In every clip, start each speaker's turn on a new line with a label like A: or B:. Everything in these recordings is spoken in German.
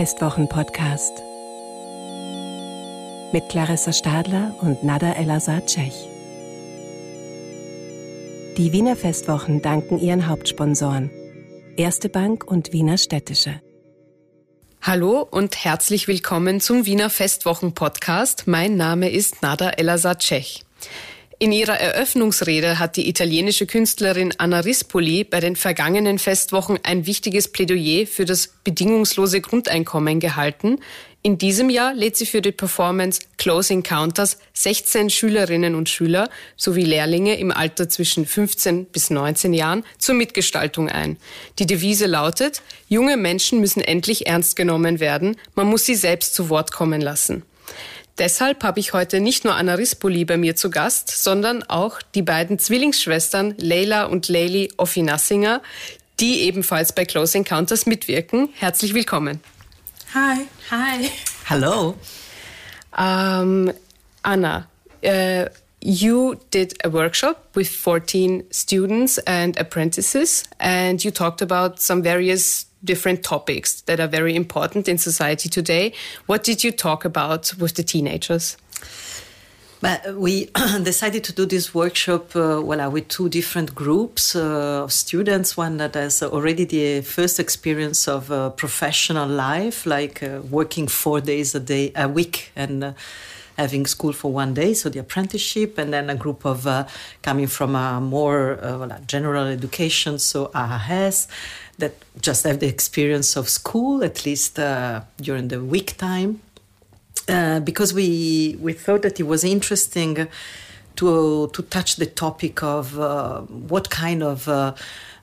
A: Festwochen-Podcast mit Clarissa Stadler und Nada Elasacech. Die Wiener Festwochen danken ihren Hauptsponsoren Erste Bank und Wiener Städtische.
B: Hallo und herzlich willkommen zum Wiener Festwochen-Podcast. Mein Name ist Nada Elasacech. In ihrer Eröffnungsrede hat die italienische Künstlerin Anna Rispoli bei den vergangenen Festwochen ein wichtiges Plädoyer für das bedingungslose Grundeinkommen gehalten. In diesem Jahr lädt sie für die Performance Close Encounters 16 Schülerinnen und Schüler sowie Lehrlinge im Alter zwischen 15 bis 19 Jahren zur Mitgestaltung ein. Die Devise lautet, junge Menschen müssen endlich ernst genommen werden, man muss sie selbst zu Wort kommen lassen. Deshalb habe ich heute nicht nur Anna Rispoli bei mir zu Gast, sondern auch die beiden Zwillingsschwestern Leila und Leili Offinassinger, die ebenfalls bei Close Encounters mitwirken. Herzlich willkommen.
C: Hi. Hi.
D: Hello.
B: Um, Anna, uh, you did a workshop with 14 students and apprentices, and you talked about some various different topics that are very important in society today. What did you talk about with the teenagers?
D: But we decided to do this workshop uh, well, uh, with two different groups uh, of students. One that has already the first experience of uh, professional life, like uh, working four days a day a week and uh, having school for one day, so the apprenticeship, and then a group of coming from a more well, general education, so AHS, that just have the experience of school, at least during the week time. Uh, because we we thought that it was interesting to to touch the topic of uh, what kind of uh,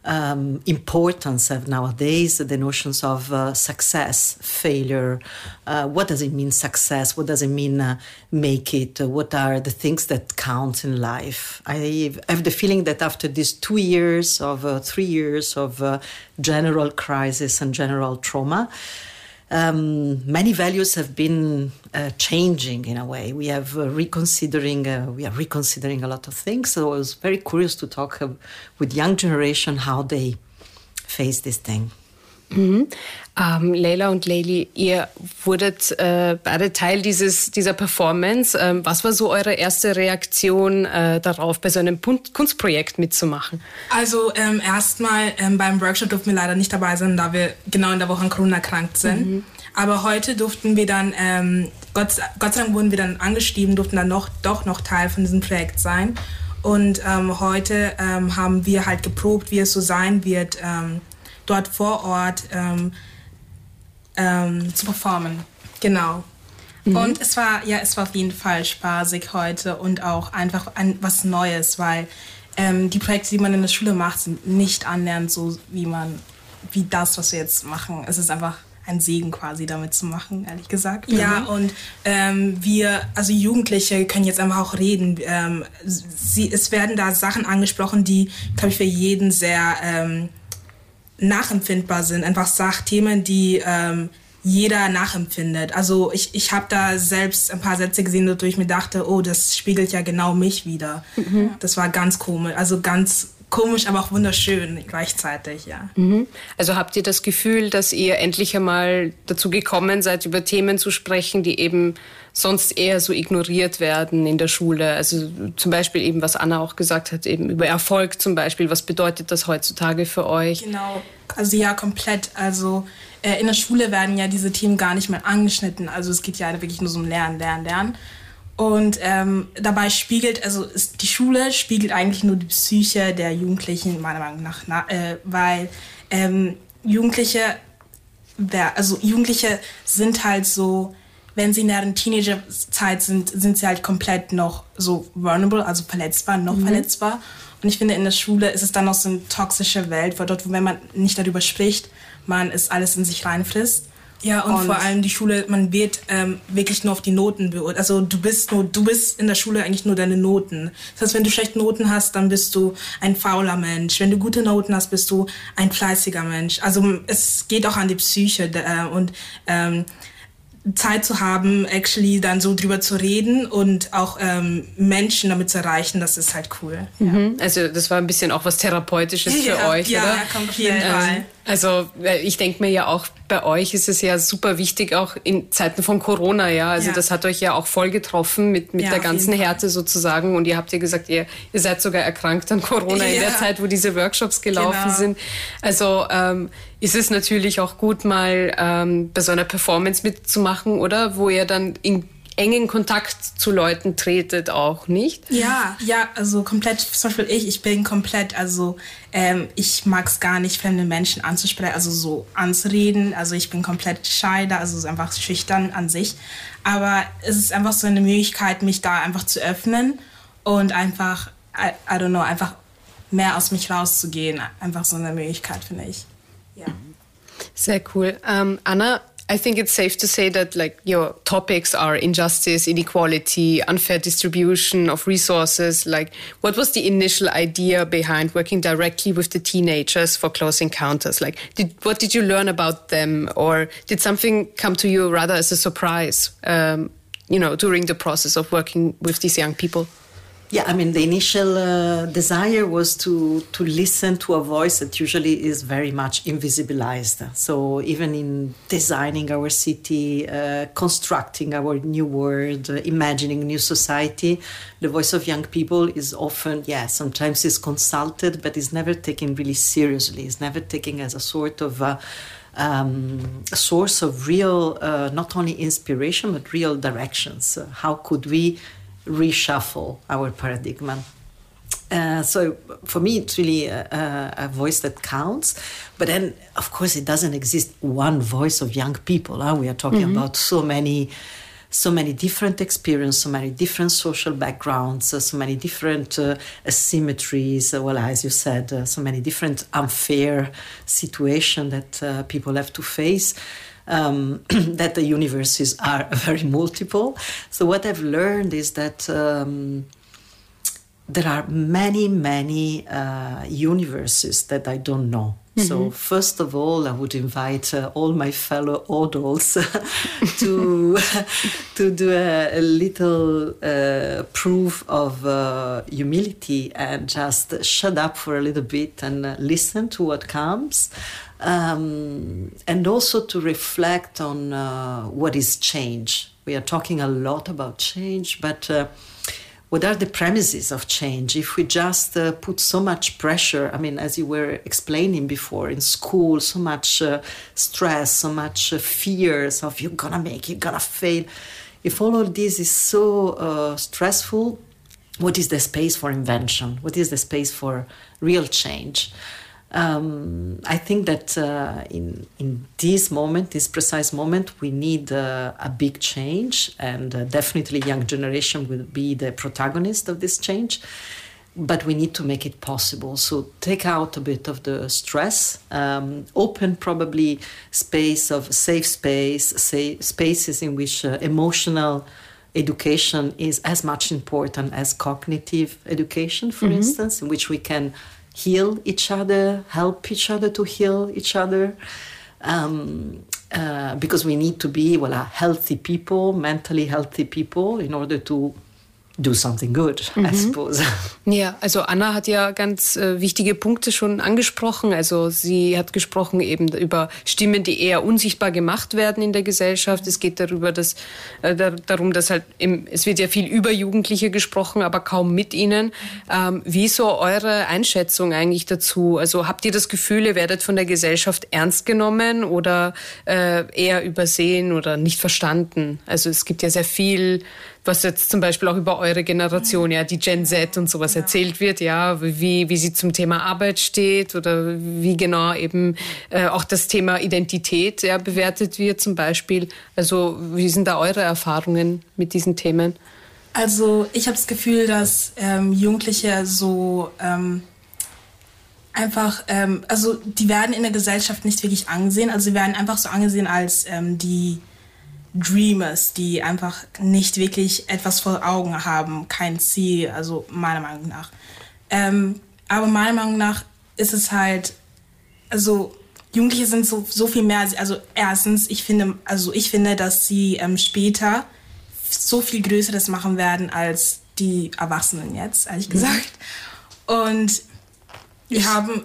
D: um, importance of nowadays the notions of uh, success, failure. Uh, what does it mean success? What does it mean uh, make it? what are the things that count in life? I have the feeling that after these two years of three years of general crisis and general trauma um, many values have been uh, changing in a way. We have uh, reconsidering, uh, we are reconsidering a lot of things. So I was very curious to talk uh, with young generation how they face this thing.
B: Mhm. Ähm, Leila und Leili, ihr wurdet äh, beide Teil dieses, dieser Performance. Ähm, was war so eure erste Reaktion äh, darauf, bei so einem Kunstprojekt mitzumachen?
C: Also ähm, erstmal ähm, beim Workshop durften wir leider nicht dabei sein, da wir genau in der Woche an Corona erkrankt sind. Mhm. Aber heute durften wir dann, ähm, Gott, Gott sei Dank wurden wir dann angestiegen, durften dann noch, doch noch Teil von diesem Projekt sein. Und ähm, heute haben wir halt geprobt, wie es so sein wird dort vor Ort ähm, ähm, zu performen. Genau. Mhm. Und es war, ja, es war auf jeden Fall spaßig heute und auch einfach ein, was Neues, weil ähm, die Projekte, die man in der Schule macht, sind nicht annähernd so, wie man, wie das, was wir jetzt machen. Es ist einfach ein Segen quasi damit zu machen, ehrlich gesagt. Ja, mhm. und ähm, wir, also Jugendliche können jetzt einfach auch reden. Ähm, sie, es werden da Sachen angesprochen, die, glaube ich, für jeden sehr ähm, nachempfindbar sind. Einfach Sachthemen, die ähm, jeder nachempfindet. Also ich, ich habe da selbst ein paar Sätze gesehen, wodurch ich mir dachte, oh, das spiegelt ja genau mich wieder. Mhm. Das war ganz komisch, also ganz komisch, aber auch wunderschön gleichzeitig, ja.
B: Mhm. Also habt ihr das Gefühl, dass ihr endlich einmal dazu gekommen seid, über Themen zu sprechen, die eben sonst eher so ignoriert werden in der Schule? Also zum Beispiel eben, was Anna auch gesagt hat, eben über Erfolg zum Beispiel. Was bedeutet das heutzutage für euch?
C: Genau, also ja, komplett. Also äh, in der Schule werden ja diese Themen gar nicht mehr angeschnitten. Also es geht ja wirklich nur so um Lernen, Lernen, Lernen. Und ähm, dabei spiegelt, also ist, die Schule spiegelt eigentlich nur die Psyche der Jugendlichen, meiner Meinung nach, na, äh, weil ähm, Jugendliche, also Jugendliche sind halt so, wenn sie in der Teenagerzeit sind, sind sie halt komplett noch so vulnerable, also verletzbar, noch mhm. verletzbar. Und ich finde, in der Schule ist es dann noch so eine toxische Welt, weil dort, wenn man nicht darüber spricht, man es alles in sich reinfrisst. Ja, und, und, vor allem die Schule, man wird ähm, wirklich nur auf die Noten beurteilt. Also du bist nur, du bist in der Schule eigentlich nur deine Noten. Das heißt, wenn du schlechte Noten hast, dann bist du ein fauler Mensch. Wenn du gute Noten hast, bist du ein fleißiger Mensch. Also es geht auch an die Psyche äh, und ähm, Zeit zu haben, actually dann so drüber zu reden und auch ähm, Menschen damit zu erreichen, das ist halt cool.
B: Mhm. Also das war ein bisschen auch was Therapeutisches für
C: ja,
B: euch,
C: ja,
B: oder?
C: Ja, jeden Fall.
B: Also ich denke mir ja auch, bei euch ist es ja super wichtig, auch in Zeiten von Corona, ja. Also ja. das hat euch ja auch voll getroffen mit, mit ja, der ganzen Härte sozusagen. Und ihr habt ja gesagt, ihr, ihr seid sogar erkrankt an Corona ja. in der Zeit, wo diese Workshops gelaufen genau. sind. Also ähm, ist es natürlich auch gut, mal ähm, bei so einer Performance mitzumachen, oder? Wo ihr dann in engen Kontakt zu Leuten tretet auch, nicht?
E: Ja, ja, also komplett, zum Beispiel ich, ich bin komplett, also ähm, ich mag es gar nicht, fremde Menschen anzusprechen, also so anzureden. Also ich bin komplett shy da, also einfach schüchtern an sich. Aber es ist einfach so eine Möglichkeit, mich da einfach zu öffnen und einfach, I, I don't know, einfach mehr aus mich rauszugehen. Einfach so eine Möglichkeit, finde ich. Ja.
B: Sehr cool. Ähm, Anna, I think it's safe to say that like your topics are injustice, inequality, unfair distribution of resources. Like, what was the initial idea behind working directly with the teenagers for close encounters? Like, did, what did you learn about them, or did something come to you rather as a surprise? Um, you know, during the process of working with these young people.
D: Yeah, I mean, the initial uh, desire was to, to listen to a voice that usually is very much invisibilized. So, even in designing our city, uh, constructing our new world, uh, imagining new society, the voice of young people is often, yeah, sometimes is consulted, but is never taken really seriously. It's never taken as a sort of uh, um, a source of real, uh, not only inspiration, but real directions. how could we reshuffle our paradigm. Uh, so for me, it's really a, a, voice that counts. But then, of course, it doesn't exist one voice of young people. Huh? We are talking mm-hmm. about so many, so many different experiences, so many different social backgrounds, uh, so many different uh, asymmetries. Uh, well, as you said, uh, so many different unfair situations that uh, people have to face um, that the universes are very multiple. So what I've learned is that. Um, there are many, many uh, universes that I don't know. Mm-hmm. So, first of all, I would invite uh, all my fellow adults to to do a, a little uh, proof of uh, humility and just shut up for a little bit and uh, listen to what comes um, and also to reflect on uh, what is change. We are talking a lot about change, but uh, what are the premises of change? If we just uh, put so much pressure, I mean, as you were explaining before, in school, so much uh, stress, so much uh, fears of you're gonna make, you're gonna fail. If all of this is so uh, stressful, what is the space for invention? What is the space for real change? Um, I think that uh, in in this moment, this precise moment, we need uh, a big change, and uh, definitely young generation will be the protagonist of this change. But we need to make it possible. So take out a bit of the stress, um, open probably space of safe space, say spaces in which uh, emotional education is as much important as cognitive education, for mm-hmm. instance, in which we can heal each other, help each other to heal each other. Um, uh, because we need to be well, healthy people, mentally healthy people, in order to do something good, mhm. I suppose.
B: Ja, also Anna hat ja ganz äh, wichtige Punkte schon angesprochen. Also sie hat gesprochen eben über Stimmen, die eher unsichtbar gemacht werden in der Gesellschaft. Es geht darüber, dass äh, darum, dass halt im, es wird ja viel über Jugendliche gesprochen, aber kaum mit ihnen. Ähm, wie so eure Einschätzung eigentlich dazu? Also habt ihr das Gefühl, ihr werdet von der Gesellschaft ernst genommen oder äh, eher übersehen oder nicht verstanden? Also es gibt ja sehr viel was jetzt zum Beispiel auch über eure Generation, ja, die Gen Z und sowas erzählt wird, ja, wie, wie sie zum Thema Arbeit steht oder wie genau eben äh, auch das Thema Identität ja, bewertet wird zum Beispiel. Also wie sind da eure Erfahrungen mit diesen Themen?
E: Also ich habe das Gefühl, dass ähm, Jugendliche so ähm, einfach, ähm, also die werden in der Gesellschaft nicht wirklich angesehen. Also sie werden einfach so angesehen als ähm, die Dreamers, die einfach nicht wirklich etwas vor Augen haben, kein Ziel, also meiner Meinung nach. Ähm, aber meiner Meinung nach ist es halt, also Jugendliche sind so, so viel mehr, also erstens, ich finde, also ich finde, dass sie ähm, später so viel Größeres machen werden als die Erwachsenen jetzt, ehrlich mhm. gesagt. Und wir haben,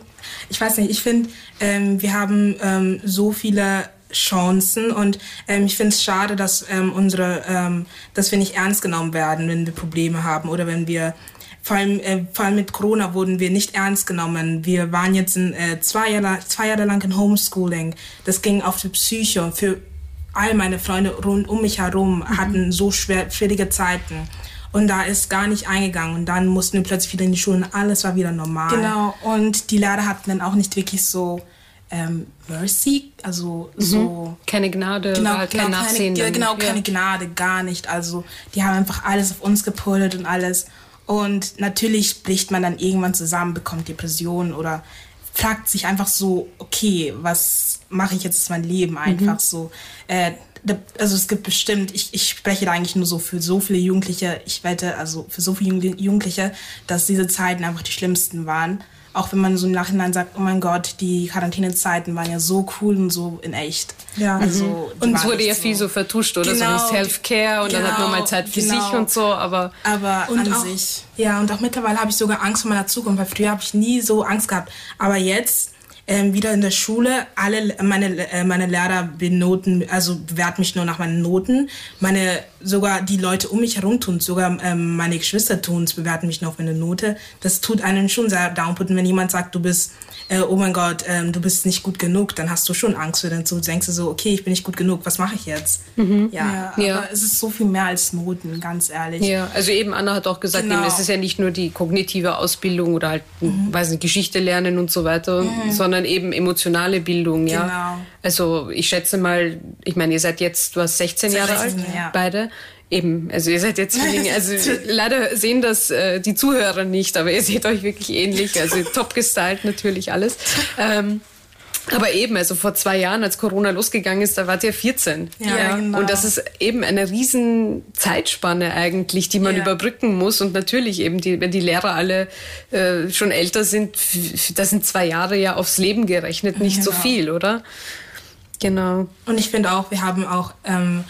C: ich weiß nicht, ich finde, ähm, wir haben ähm, so viele Chancen und ähm, ich finde es schade, dass ähm, unsere, ähm, dass wir nicht ernst genommen werden, wenn wir Probleme haben oder wenn wir vor allem, äh, vor allem mit Corona wurden wir nicht ernst genommen. Wir waren jetzt in, äh, zwei, Jahre, zwei Jahre lang in Homeschooling. Das ging auf die Psyche. Für all meine Freunde rund um mich herum mhm. hatten so schwer, schwierige Zeiten. Und da ist gar nicht eingegangen. Und dann mussten wir plötzlich wieder in die Schule und alles war wieder normal. Genau. Und die Lehrer hatten dann auch nicht wirklich so ähm, Mercy, also mhm. so.
B: Keine Gnade,
C: genau, halt genau, kein Nachsehen. Keine, genau, ja. keine Gnade, gar nicht. Also die haben einfach alles auf uns gepullt und alles. Und natürlich bricht man dann irgendwann zusammen, bekommt Depressionen oder fragt sich einfach so, okay, was mache ich jetzt mein Leben einfach mhm. so. Äh, also es gibt bestimmt, ich, ich spreche da eigentlich nur so für so viele Jugendliche, ich wette, also für so viele Jugendliche, dass diese Zeiten einfach die schlimmsten waren auch wenn man so im Nachhinein sagt, oh mein Gott, die Quarantänezeiten waren ja so cool und so in echt.
B: Ja. Also, mhm. Und es wurde ja so. viel so vertuscht, oder genau, so Self-Care und genau, dann hat man mal Zeit für genau. sich und so, aber...
C: Aber und an auch, sich. Ja, und auch mittlerweile habe ich sogar Angst vor meiner Zukunft, weil früher habe ich nie so Angst gehabt. Aber jetzt ähm, wieder in der Schule. Alle meine, äh, meine Lehrer benoten, also bewerten mich nur nach meinen Noten. Meine, sogar die Leute um mich herum tun sogar ähm, meine Geschwister tun bewerten mich nur auf meine Note. Das tut einen schon sehr downputten, wenn jemand sagt, du bist äh, oh mein Gott, ähm, du bist nicht gut genug, dann hast du schon Angst für den Du denkst du so, okay, ich bin nicht gut genug, was mache ich jetzt? Mhm. Ja, ja, aber es ist so viel mehr als Noten, ganz ehrlich.
B: Ja, also eben Anna hat auch gesagt, genau. eben, es ist ja nicht nur die kognitive Ausbildung oder halt, mhm. weiß nicht, Geschichte lernen und so weiter, mhm. sondern eben emotionale Bildung, ja. Also ich schätze mal, ich meine, ihr seid jetzt, du hast 16 Jahre 16, alt, ja. beide. Eben, also ihr seid jetzt Zwillinge. Also leider sehen das äh, die Zuhörer nicht, aber ihr seht euch wirklich ähnlich. Also top gestylt natürlich alles. Ähm, aber eben, also vor zwei Jahren, als Corona losgegangen ist, da wart ihr 14. Ja, ja. Genau. Und das ist eben eine riesen Zeitspanne eigentlich, die man ja. überbrücken muss. Und natürlich eben, die, wenn die Lehrer alle äh, schon älter sind, das sind zwei Jahre ja aufs Leben gerechnet, nicht genau. so viel, oder?
C: Genau. Und ich finde auch, wir haben auch ähm,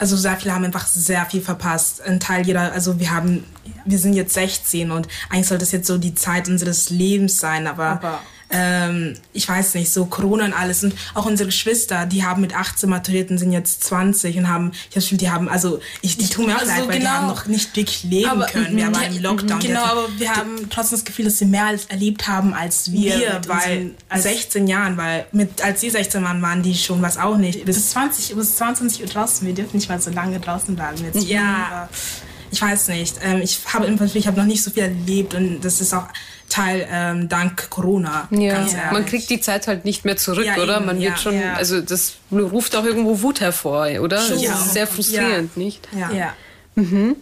C: also sehr viele haben einfach sehr viel verpasst. Ein Teil jeder, also wir haben, wir sind jetzt 16 und eigentlich soll das jetzt so die Zeit unseres Lebens sein, aber, aber ähm, ich weiß nicht, so Corona und alles. Und auch unsere Geschwister, die haben mit 18 maturiert und sind jetzt 20 und haben, ich habe die haben, also ich, die tun mir auch also leid, weil genau, die haben noch nicht wirklich leben aber, können. Wir waren im Lockdown.
B: Genau, aber wir haben trotzdem das Gefühl, dass sie mehr als erlebt haben als wir, wir
C: weil als 16 Jahren, weil mit, als sie 16 waren, waren die schon was auch nicht.
B: Bis 20, bis 22 Uhr draußen, wir dürfen nicht mal so lange draußen bleiben. Jetzt
C: ja, ich weiß nicht. Ähm, ich habe ich habe noch nicht so viel erlebt und das ist auch Teil ähm, dank Corona.
B: Ja. Man kriegt die Zeit halt nicht mehr zurück, ja, oder? Man wird ja, schon, ja. also das ruft auch irgendwo Wut hervor, oder? Schon. Das ist sehr frustrierend, nicht?
C: Ja. ja.
B: Mhm.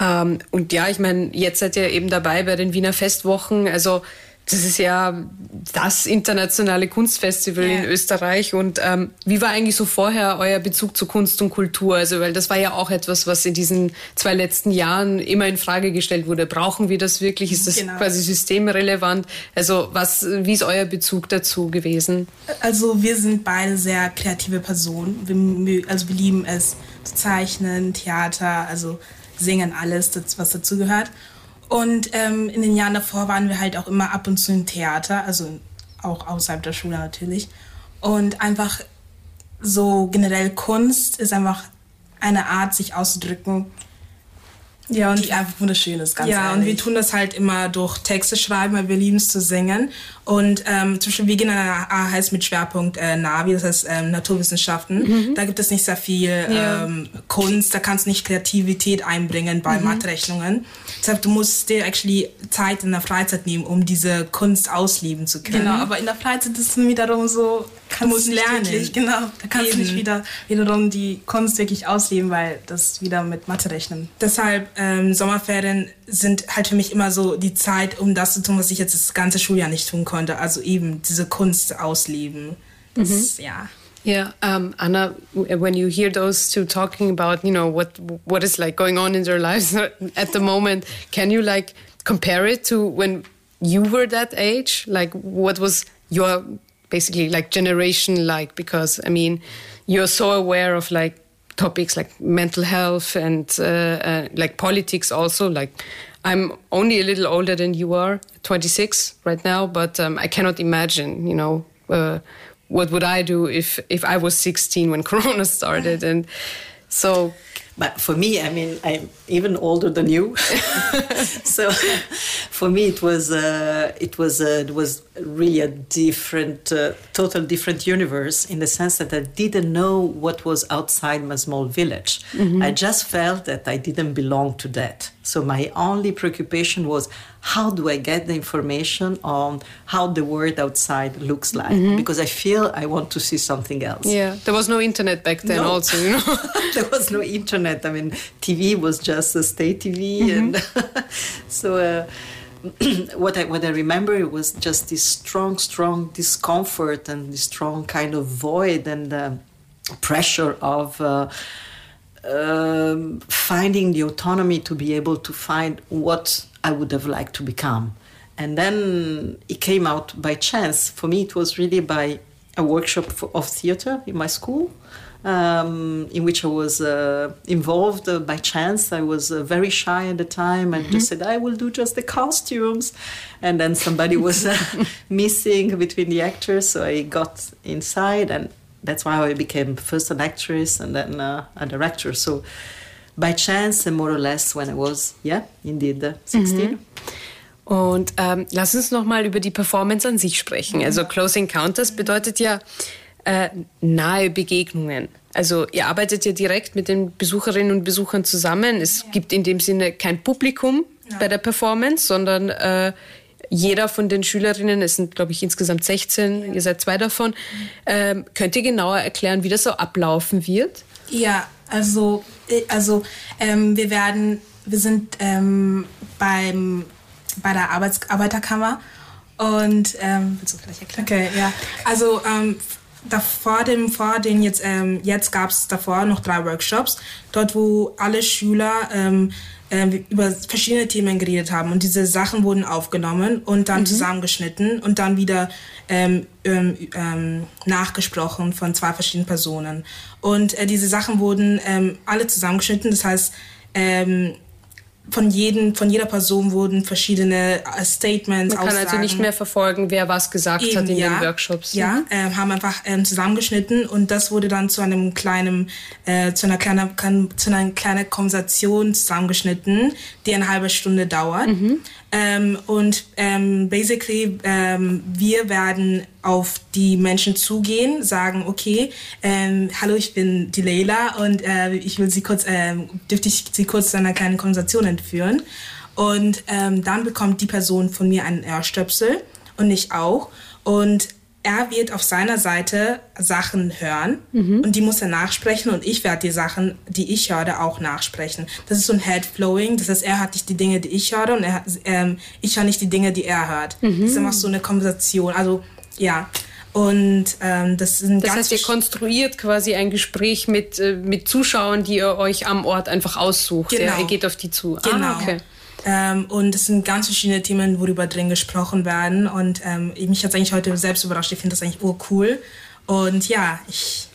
B: Ähm, und ja, ich meine, jetzt seid ihr eben dabei bei den Wiener Festwochen. Also das ist ja das internationale Kunstfestival yeah. in Österreich. Und ähm, wie war eigentlich so vorher euer Bezug zu Kunst und Kultur? Also, weil das war ja auch etwas, was in diesen zwei letzten Jahren immer in Frage gestellt wurde. Brauchen wir das wirklich? Ist das genau. quasi systemrelevant? Also, was, wie ist euer Bezug dazu gewesen?
C: Also, wir sind beide sehr kreative Personen. Wir, also, wir lieben es zu zeichnen, Theater, also singen, alles, das, was dazu gehört. Und ähm, in den Jahren davor waren wir halt auch immer ab und zu im Theater, also auch außerhalb der Schule natürlich. Und einfach so generell Kunst ist einfach eine Art, sich auszudrücken, ja, und die einfach wunderschön ist, ganz Ja, ehrlich. und wir tun das halt immer durch Texte schreiben, weil wir lieben es zu singen. Und ähm, zum Beispiel, wir gehen an AHS mit Schwerpunkt äh, Navi, das heißt ähm, Naturwissenschaften. Mhm. Da gibt es nicht sehr viel ja. ähm, Kunst, da kannst du nicht Kreativität einbringen bei mhm. Matherechnungen. Deshalb, du musst dir actually Zeit in der Freizeit nehmen, um diese Kunst ausleben zu können.
B: Genau, aber in der Freizeit ist es wiederum so,
C: kannst du musst lernen. Wirklich,
B: genau, da kannst Eben. du nicht wieder, wiederum die Kunst wirklich ausleben, weil das wieder mit Mathe rechnen.
C: Deshalb ähm, Sommerferien sind halt für mich immer so die Zeit, um das zu tun, was ich jetzt das ganze Schuljahr nicht tun konnte. Also eben diese Kunst ausleben. Das, mhm. Ja.
B: Yeah, um, Anna, when you hear those two talking about, you know, what what is like going on in their lives at the moment, can you like compare it to when you were that age? Like, what was your basically like generation like? Because I mean, you're so aware of like topics like mental health and uh, uh, like politics also. Like I'm only a little older than you are, 26 right now, but um, I cannot imagine, you know, uh, what would I do if if I was 16 when Corona started, and so
D: but for me, I mean, I'm even older than you, so for me it was uh, it was uh, it was really a different, uh, total different universe in the sense that I didn't know what was outside my small village. Mm-hmm. I just felt that I didn't belong to that. So my only preoccupation was how do I get the information on how the world outside looks like? Mm-hmm. Because I feel I want to see something else.
B: Yeah, there was no internet back then, no. also, you know.
D: there was no internet. I mean, TV was just a state TV, mm-hmm. and so. Uh, what I what I remember was just this strong, strong discomfort and this strong kind of void and uh, pressure of uh, um, finding the autonomy to be able to find what I would have liked to become. And then it came out by chance. For me, it was really by a workshop of theater in my school. Um, in which I was uh, involved uh, by chance. I was uh, very shy at the time and mm-hmm. just said, I will do just the costumes. And then somebody was uh, missing between the actors, so I got inside and that's why I became first an actress and then uh, a director. So by chance and more or less when I was, yeah, indeed, uh, 16. Mhm.
B: Und ähm, lass uns noch mal über die Performance an sich sprechen. Also Close Encounters bedeutet ja äh, nahe Begegnungen. Also ihr arbeitet ja direkt mit den Besucherinnen und Besuchern zusammen. Es gibt in dem Sinne kein Publikum ja. bei der Performance, sondern äh, jeder von den Schülerinnen, es sind glaube ich insgesamt 16, ihr seid zwei davon, ähm, könnt ihr genauer erklären, wie das so ablaufen wird?
C: Ja, also, äh, also ähm, wir werden, wir sind ähm, beim, bei der Arbeits Arbeiterkammer und ähm, willst du vielleicht erklären? Okay, ja. Also ähm, davor dem vor den jetzt ähm, jetzt gab es davor noch drei Workshops. Dort wo alle Schüler ähm, äh, über verschiedene Themen geredet haben. Und diese Sachen wurden aufgenommen und dann mhm. zusammengeschnitten und dann wieder ähm, ähm, ähm, nachgesprochen von zwei verschiedenen Personen. Und äh, diese Sachen wurden ähm, alle zusammengeschnitten. Das heißt ähm, von, jedem, von jeder Person wurden verschiedene äh, Statements,
B: Man kann Aussagen, also nicht mehr verfolgen, wer was gesagt eben, hat in ja, den Workshops.
C: Ja, äh, haben einfach ähm, zusammengeschnitten und das wurde dann zu einem kleinen, äh, zu einer kleinen, zu einer kleinen Konversation zusammengeschnitten, die eine halbe Stunde dauert. Mhm. Ähm, und ähm, basically, ähm, wir werden auf die Menschen zugehen, sagen, okay, ähm, hallo, ich bin die Leila und äh, ich will Sie kurz, äh, dürfte ich Sie kurz zu einer kleinen Konversation entführen. Und ähm, dann bekommt die Person von mir einen Ohrstöpsel und ich auch. Und er wird auf seiner Seite Sachen hören mhm. und die muss er nachsprechen und ich werde die Sachen, die ich höre, auch nachsprechen. Das ist so ein Head-Flowing, das heißt, er hat nicht die Dinge, die ich höre und er, ähm, ich höre nicht die Dinge, die er hört. Mhm. Das ist immer so eine Konversation. Also ja, und ähm, das sind
B: Das heißt, ihr konstruiert quasi ein Gespräch mit, äh, mit Zuschauern, die ihr euch am Ort einfach aussucht. Genau. Ja, ihr geht auf die zu.
C: Ah, genau. Ah, okay. Ähm, und es sind ganz verschiedene Themen, worüber drin gesprochen werden. Und ähm, mich hat es eigentlich heute selbst überrascht. Ich finde das eigentlich urcool. Und ja, ich,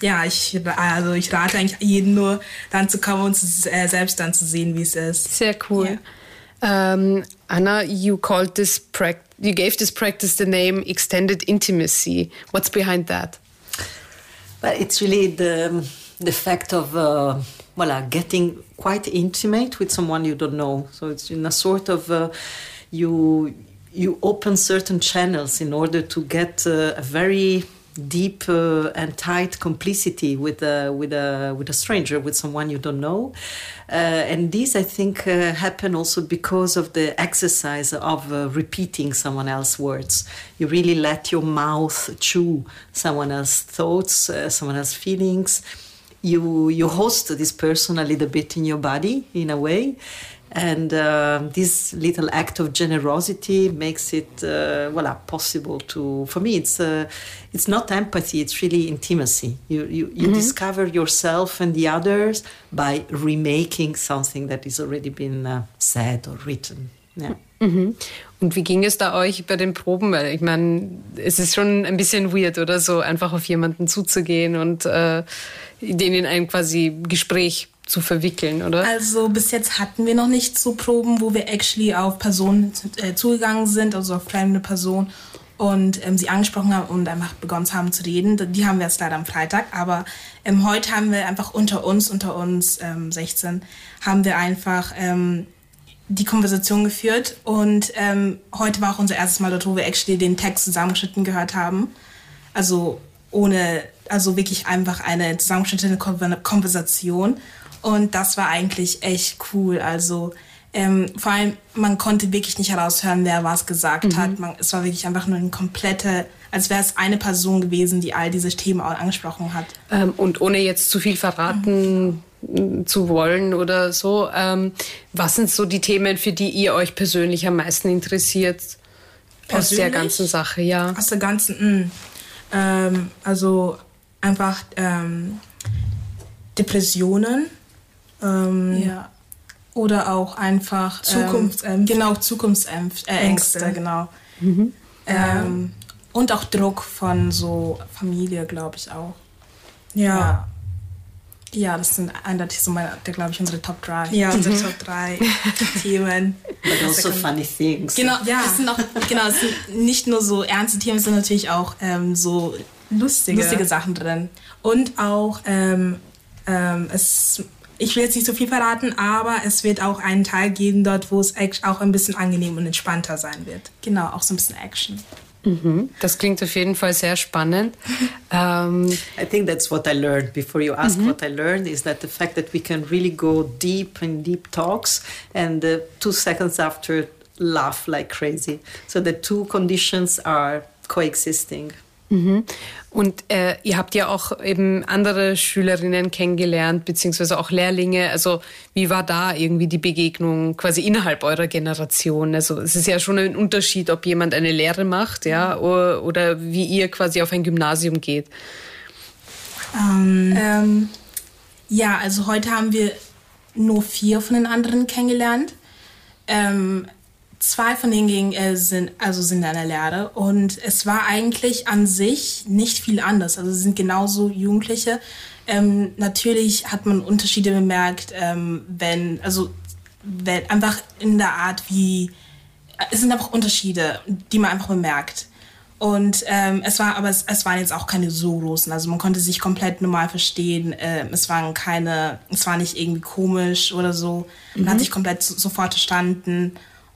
C: ja, ich, also ich rate eigentlich jedem nur, dann zu kommen und zu, äh, selbst dann zu sehen, wie es ist.
B: Sehr cool. Yeah. Um, Anna, you called this practice, you gave this practice the name extended intimacy. What's behind that?
D: But it's really the the fact of uh, voilà, getting quite intimate with someone you don't know. So it's in a sort of uh, you you open certain channels in order to get uh, a very deep uh, and tight complicity with a with a with a stranger, with someone you don't know, uh, and this I think uh, happen also because of the exercise of uh, repeating someone else's words. You really let your mouth chew someone else's thoughts, uh, someone else's feelings you you host this person a little bit in your body in a way and uh, this little act of generosity makes it uh, voila possible to for me it's uh, it's not empathy it's really intimacy you you, you mm-hmm. discover yourself and the others by remaking something that has already been uh, said or written yeah.
B: Mhm. Und wie ging es da euch bei den Proben? Ich meine, es ist schon ein bisschen weird oder so, einfach auf jemanden zuzugehen und äh, den in ein quasi Gespräch zu verwickeln, oder?
E: Also bis jetzt hatten wir noch nicht so Proben, wo wir actually auf Personen äh, zugegangen sind, also auf fremde Personen und ähm, sie angesprochen haben und einfach begonnen haben zu reden. Die haben wir jetzt leider am Freitag, aber ähm, heute haben wir einfach unter uns, unter uns ähm, 16, haben wir einfach ähm, die Konversation geführt und ähm, heute war auch unser erstes Mal dort, wo wir actually den Text zusammengeschnitten gehört haben. Also ohne, also wirklich einfach eine zusammengeschnittene Konversation und das war eigentlich echt cool. Also ähm, vor allem, man konnte wirklich nicht heraushören, wer was gesagt mhm. hat. Man, es war wirklich einfach nur eine komplette, als wäre es eine Person gewesen, die all diese Themen angesprochen hat.
B: Ähm, und ohne jetzt zu viel verraten mhm. Zu wollen oder so, ähm, was sind so die Themen, für die ihr euch persönlich am meisten interessiert? Persönlich? Aus der ganzen Sache, ja.
E: Aus der ganzen, mh. Ähm, also einfach ähm, Depressionen. Ähm, ja oder auch einfach
B: Zukunftsängste. Ähm,
E: genau, Zukunftsängste, äh, genau. Mhm. Ähm, und auch Druck von so Familie, glaube ich auch. Ja. ja. Ja. das sind eindeutig so meine, glaube ich, unsere Top 3.
B: Ja,
E: unsere Top 3 Themen.
D: But also funny things.
E: Genau, ja. es sind auch, genau, es sind nicht nur so ernste Themen, es sind natürlich auch ähm, so lustige. lustige Sachen drin. Und auch, ähm, ähm, es ich will jetzt nicht so viel verraten, aber es wird auch einen Teil geben dort, wo es auch ein bisschen angenehm und entspannter sein wird. Genau, auch so ein bisschen Action.
B: Mhm. Das klingt auf jeden Fall sehr spannend. um,
D: I think that's what I learned. Before you ask mhm. what I learned, is that the fact that we can really go deep in deep talks, and uh, two seconds after laugh like crazy. So the two conditions are coexisting.
B: Mhm. Und äh, ihr habt ja auch eben andere Schülerinnen kennengelernt, beziehungsweise auch Lehrlinge. Also wie war da irgendwie die Begegnung quasi innerhalb eurer Generation? Also es ist ja schon ein Unterschied, ob jemand eine Lehre macht, ja, oder, oder wie ihr quasi auf ein Gymnasium geht.
E: Ähm, ähm, ja, also heute haben wir nur vier von den anderen kennengelernt. Ähm, Zwei von denen ging, äh, sind, also sind in der Lehre und es war eigentlich an sich nicht viel anders. Also sie sind genauso Jugendliche. Ähm, natürlich hat man Unterschiede bemerkt, ähm, wenn, also wenn, einfach in der Art, wie, es sind einfach Unterschiede, die man einfach bemerkt. Und ähm, es war, aber es, es waren jetzt auch keine so großen. Also man konnte sich komplett normal verstehen. Ähm, es waren keine, es war nicht irgendwie komisch oder so. Man mhm. hat sich komplett so, sofort verstanden.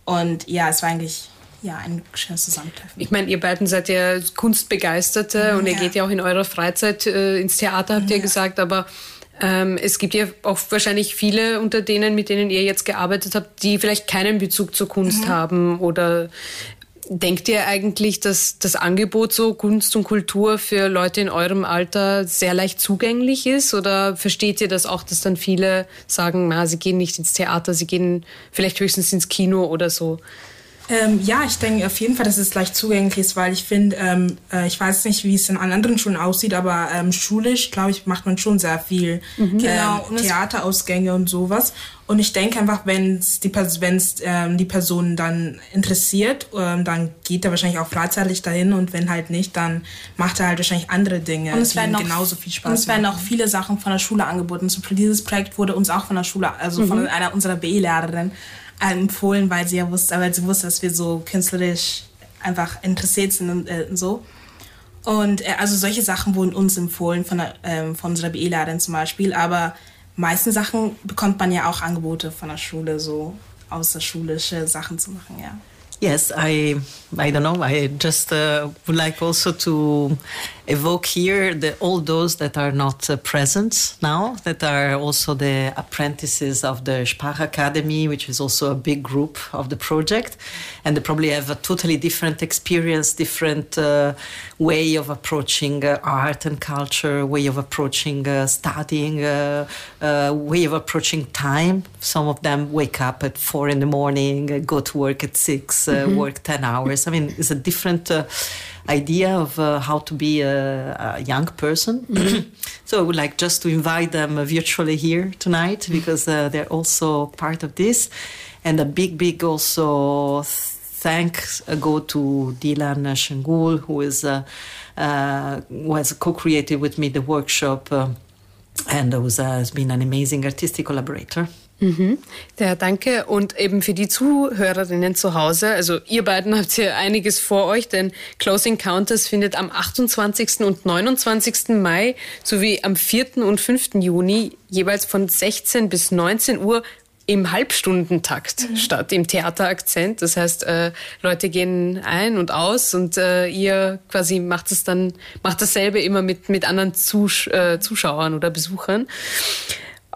E: Und ja, es war eigentlich ja, ein schönes Zusammentreffen.
B: Ich meine, ihr beiden seid ja Kunstbegeisterte mhm, und ihr ja. geht ja auch in eurer Freizeit äh, ins Theater, habt ihr gesagt, aber ähm, es gibt ja auch wahrscheinlich viele unter denen, mit denen ihr jetzt gearbeitet habt, die vielleicht keinen Bezug zur Kunst mhm. haben oder Denkt ihr eigentlich, dass das Angebot so Kunst und Kultur für Leute in eurem Alter sehr leicht zugänglich ist? Oder versteht ihr das auch, dass dann viele sagen, na, sie gehen nicht ins Theater, sie gehen vielleicht höchstens ins Kino oder so?
E: Ähm, ja, ich denke auf jeden Fall, dass es leicht zugänglich ist, weil ich finde, ähm, äh, ich weiß nicht, wie es in anderen Schulen aussieht, aber ähm, schulisch, glaube ich, macht man schon sehr viel mhm. genau, ähm, Theaterausgänge und sowas. Und ich denke einfach, wenn es die, wenn's, ähm, die Person dann interessiert, ähm, dann geht er wahrscheinlich auch freizeitlich dahin und wenn halt nicht, dann macht er halt wahrscheinlich andere Dinge,
B: und es die
E: werden
B: auch,
E: genauso viel Spaß Und es werden auch viele Sachen von der Schule angeboten. Zum Beispiel dieses Projekt wurde uns auch von der Schule, also mhm. von einer unserer BE-Lehrerinnen empfohlen, weil sie ja wusste, weil sie wusste, dass wir so künstlerisch einfach interessiert sind und, äh, und so. Und äh, also solche Sachen wurden uns empfohlen von, der, äh, von unserer BE-Lehrerin zum Beispiel, aber meisten Sachen bekommt man ja auch Angebote von der Schule, so außerschulische Sachen zu machen, ja.
D: Yes, I I don't know. I just uh, would like also to evoke here the, all those that are not uh, present now, that are also the apprentices of the Sprach Academy, which is also a big group of the project, and they probably have a totally different experience, different uh, way of approaching uh, art and culture, way of approaching uh, studying, uh, way of approaching time. Some of them wake up at four in the morning, go to work at 6 mm-hmm. work ten hours. I mean it's a different uh, idea of uh, how to be a, a young person. Mm-hmm. so I would like just to invite them virtually here tonight mm-hmm. because uh, they're also part of this. And a big, big also thanks go to Dylan Shengul, who is uh, uh, was co-created with me the workshop uh, and was, has been an amazing artistic collaborator.
B: Mhm. Ja, danke. Und eben für die Zuhörerinnen zu Hause, also ihr beiden habt hier einiges vor euch, denn Close Encounters findet am 28. und 29. Mai sowie am 4. und 5. Juni jeweils von 16 bis 19 Uhr im Halbstundentakt mhm. statt, im Theaterakzent. Das heißt, äh, Leute gehen ein und aus und äh, ihr quasi macht es dann, macht dasselbe immer mit, mit anderen Zus äh, Zuschauern oder Besuchern.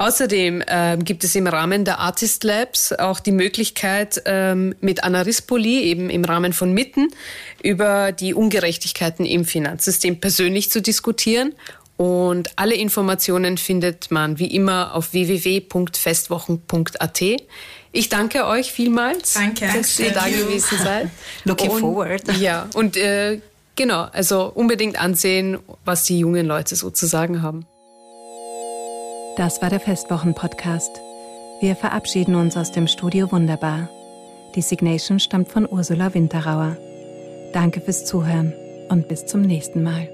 B: Außerdem äh, gibt es im Rahmen der Artist Labs auch die Möglichkeit, ähm, mit Anna Rispoli eben im Rahmen von Mitten über die Ungerechtigkeiten im Finanzsystem persönlich zu diskutieren. Und alle Informationen findet man wie immer auf www.festwochen.at. Ich danke euch vielmals,
C: danke,
B: dass ihr da gewesen seid.
D: Looking
B: und,
D: forward.
B: Ja, und äh, genau, also unbedingt ansehen, was die jungen Leute so zu sagen haben.
A: Das war der Festwochen-Podcast. Wir verabschieden uns aus dem Studio Wunderbar. Die Signation stammt von Ursula Winterauer. Danke fürs Zuhören und bis zum nächsten Mal.